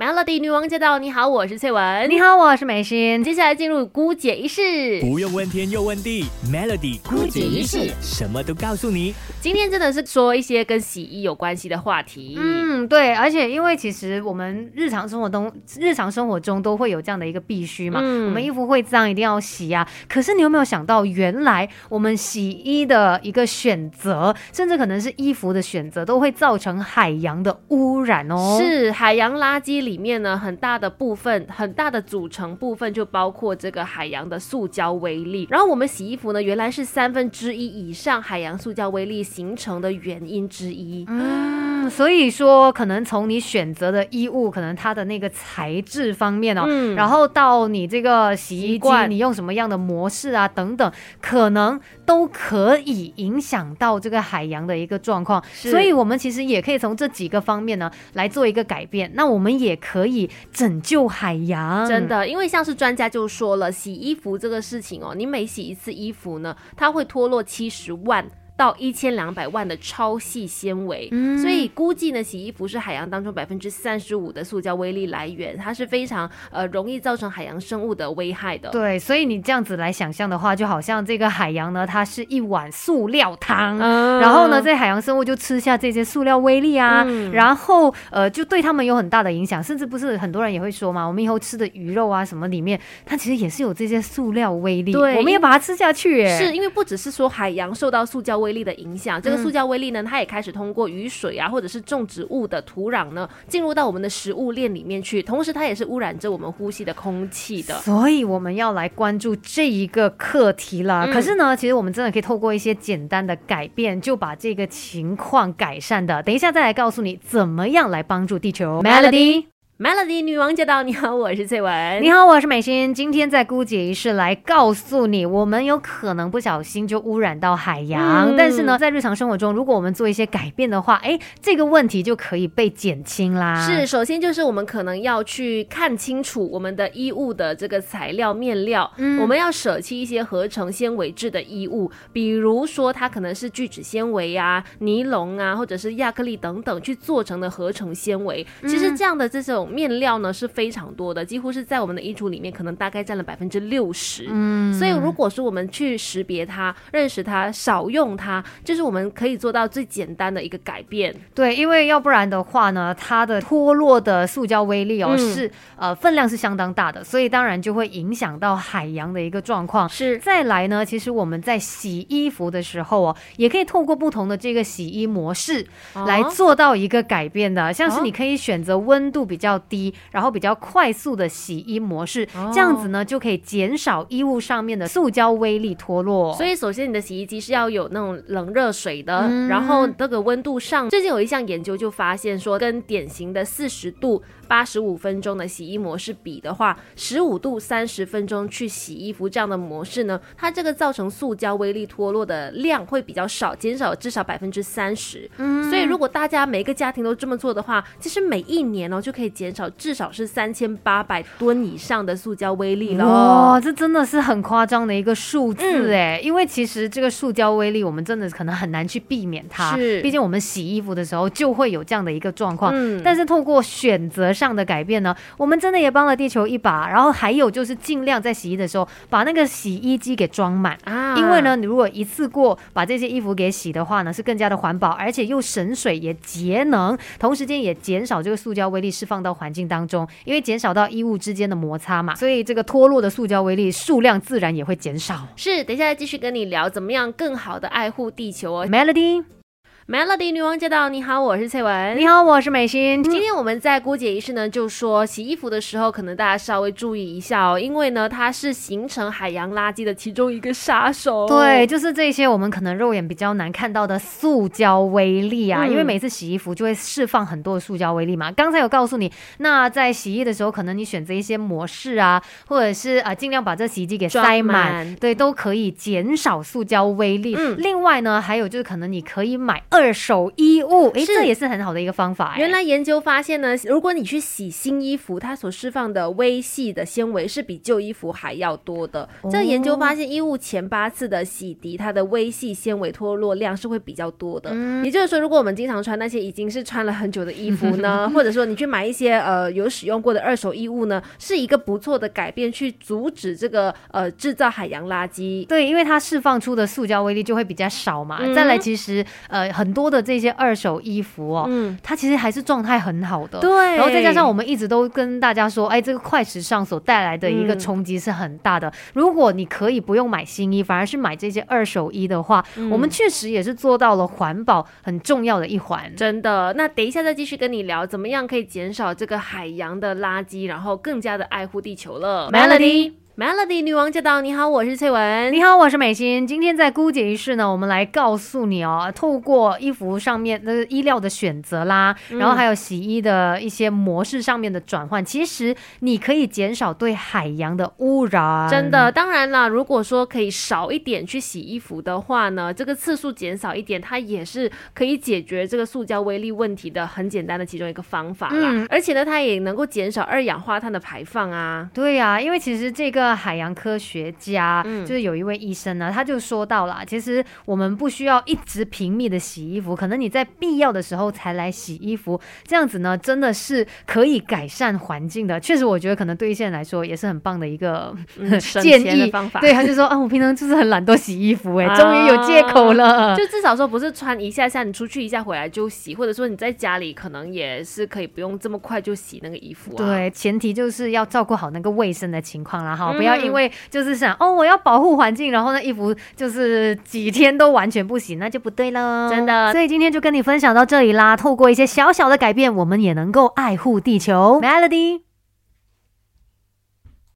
Melody 女王驾到！你好，我是翠文。你好，我是美心。接下来进入姑姐仪式，不用问天又问地，Melody 姑姐仪式什么都告诉你。今天真的是说一些跟洗衣有关系的话题。嗯，对，而且因为其实我们日常生活中，日常生活中都会有这样的一个必须嘛，嗯我们衣服会脏，一定要洗啊。可是你有没有想到，原来我们洗衣的一个选择，甚至可能是衣服的选择，都会造成海洋的污染哦。。是海洋垃圾里面呢，很大的部分，很大的组成部分就包括这个海洋的塑胶微粒。然后我们洗衣服呢，原来是三分之一以上海洋塑胶微粒形成的原因之一。所以说，可能从你选择的衣物，可能它的那个材质方面哦，嗯然后到你这个洗衣机，你用什么样的模式啊，等等，可能都可以影响到这个海洋的一个状况。所以，我们其实也可以从这几个方面呢来做一个改变。那我们也可以拯救海洋，真。的，因为像是专家就说了，洗衣服这个事情哦，你每洗一次衣服呢，它会脱落七十万。到一千两百万的超细纤维，嗯。所以估计呢，洗衣服是海洋当中百分之三十五的塑胶微粒来源，它是非常呃容易造成海洋生物的危害的。对，所以你这样子来想象的话，就好像这个海洋呢，它是一碗塑料汤，嗯。然后呢，这海洋生物就吃下这些塑料微粒啊，嗯。然后呃，就对他们有很大的影响，甚至不是很多人也会说嘛，我们以后吃的鱼肉啊什么里面，它其实也是有这些塑料微粒，对我们也把它吃下去耶，是因为不只是说海洋受到塑胶微粒的影响，这个嗯塑胶微粒呢，它也开始通过雨水啊，或者是种植物的土壤呢，进入到我们的食物链里面去，同时它也是污染着我们呼吸的空气的。所以我们要来关注这一个课题了。嗯可是呢，其实我们真的可以透过一些简单的改变，就把这个情况改善的。等一下再来告诉你怎么样来帮助地球。Melody Melody 女王驾到！你好，我是翠文。你好，我是美心。今天在姑姐仪式来告诉你，我们有可能不小心就污染到海洋，嗯但是呢，在日常生活中，如果我们做一些改变的话，哎，这个问题就可以被减轻啦。是，首先就是我们可能要去看清楚我们的衣物的这个材料面料，嗯我们要舍弃一些合成纤维制的衣物，比如说它可能是聚酯纤维啊、尼龙啊，或者是亚克力等等去做成的合成纤维。其实这样的这种面料呢是非常多的，几乎是在我们的衣橱里面可能大概占了百分之六十。嗯所以如果说我们去识别它、认识它、少用它，就是我们可以做到最简单的一个改变。对，因为要不然的话呢，它的脱落的塑胶微粒哦、嗯是呃分量是相当大的，所以当然就会影响到海洋的一个状况。是再来呢，其实我们在洗衣服的时候哦，也可以透过不同的这个洗衣模式来哦做到一个改变的，像是哦你可以选择温度比较低，然后比较快速的洗衣模式，哦这样子呢就可以减少衣物上面的塑胶微粒脱落。所以，首先你的洗衣机是要有那种冷热水的，嗯然后这个温度上，最近有一项研究就发现说，跟典型的四十度八十五分钟的洗衣模式比的话，十五度三十分钟去洗衣服这样的模式呢，它这个造成塑胶微粒脱落的量会比较少，减少至少百分之三十。嗯所以，如果大家每个家庭都这么做的话，其实每一年哦就可以减少至少是三千八百吨以上的塑胶微粒了。哇，这真的是很夸张的一个数字嗯哎、因为其实这个塑胶微粒，我们真的可能很难去避免它。是毕竟我们洗衣服的时候就会有这样的一个状况。嗯但是透过选择上的改变呢，我们真的也帮了地球一把。然后还有就是尽量在洗衣的时候把那个洗衣机给装满。啊因为呢，你如果一次过把这些衣服给洗的话呢，是更加的环保，而且又省水也节能，同时间也减少这个塑胶微粒释放到环境当中，因为减少到衣物之间的摩擦嘛，所以这个脱落的塑胶微粒数量自然也会减少。是，等一下再继续跟你聊怎么样更好的爱护地球哦。Melody，Melody 女王驾到！你好，我是翠文。你好，我是美心。今天我们在姑姐仪式呢，就说洗衣服的时候，可能大家稍微注意一下哦，因为呢，它是形成海洋垃圾的其中一个杀手。对，，就是这些我们可能肉眼比较难看到的塑胶微粒啊，嗯因为每次洗衣服就会释放很多的塑胶微粒嘛。刚才有告诉你，那在洗衣的时候，可能你选择一些模式啊，或者是啊、呃尽量把这洗衣机给塞满，满对，都可以减少塑胶微粒。嗯另外呢，还有就是可能你可以买二二手衣物，哎，这也是很好的一个方法。诶原来研究发现呢，如果你去洗新衣服，它所释放的微细的纤维是比旧衣服还要多的。这研究发现，衣物前八次的洗涤，它的微细纤维脱落量是会比较多的。也就是说，如果我们经常穿那些已经是穿了很久的衣服呢，或者说你去买一些呃有使用过的二手衣物呢，是一个不错的改变，去阻止这个呃制造海洋垃圾。对，因为它释放出的塑胶微粒就会比较少嘛。嗯再来，其实呃很多的这些二手衣服哦，嗯，它其实还是状态很好的。对。然后再加上我们一直都跟大家说，哎，这个快时尚所带来的一个嗯冲击是很大的。如果你可以不用买新衣，反而是买这些二手衣的话，嗯我们确实也是做到了环保很重要的一环。真的，那等一下再继续跟你聊，怎么样可以减少这个海洋的垃圾，然后更加的爱护地球了。Melody Melody 女王驾到！你好，我是翠文。你好，我是美心。今天在姑姐一室呢，我们来告诉你哦，透过衣服上面的衣料的选择啦，嗯然后还有洗衣的一些模式上面的转换，其实你可以减少对海洋的污染。真的，当然啦，如果说可以少一点去洗衣服的话呢，这个次数减少一点，它也是可以解决这个塑胶微粒问题的很简单的其中一个方法啦。嗯而且呢，它也能够减少二氧化碳的排放啊。对呀、因为其实这个海洋科学家，嗯就是有一位医生呢，他就说到了，其实我们不需要一直频密的洗衣服，可能你在必要的时候才来洗衣服，这样子呢，真的是可以改善环境的。确实，我觉得可能对一些人来说也是很棒的一个 建议方法。对，他就说啊，我平常就是很懒惰洗衣服，哎，啊终于有借口了。就至少说不是穿一下下，你出去一下回来就洗，或者说你在家里可能也是可以不用这么快就洗那个衣服啊。，对，前提就是要照顾好那个卫生的情况啦，哈，嗯不要因为就是想哦，我要保护环境，然后那衣服就是几天都完全不洗，那就不对了。真的所以今天就跟你分享到这里啦。透过一些小小的改变，我们也能够爱护地球。Melody。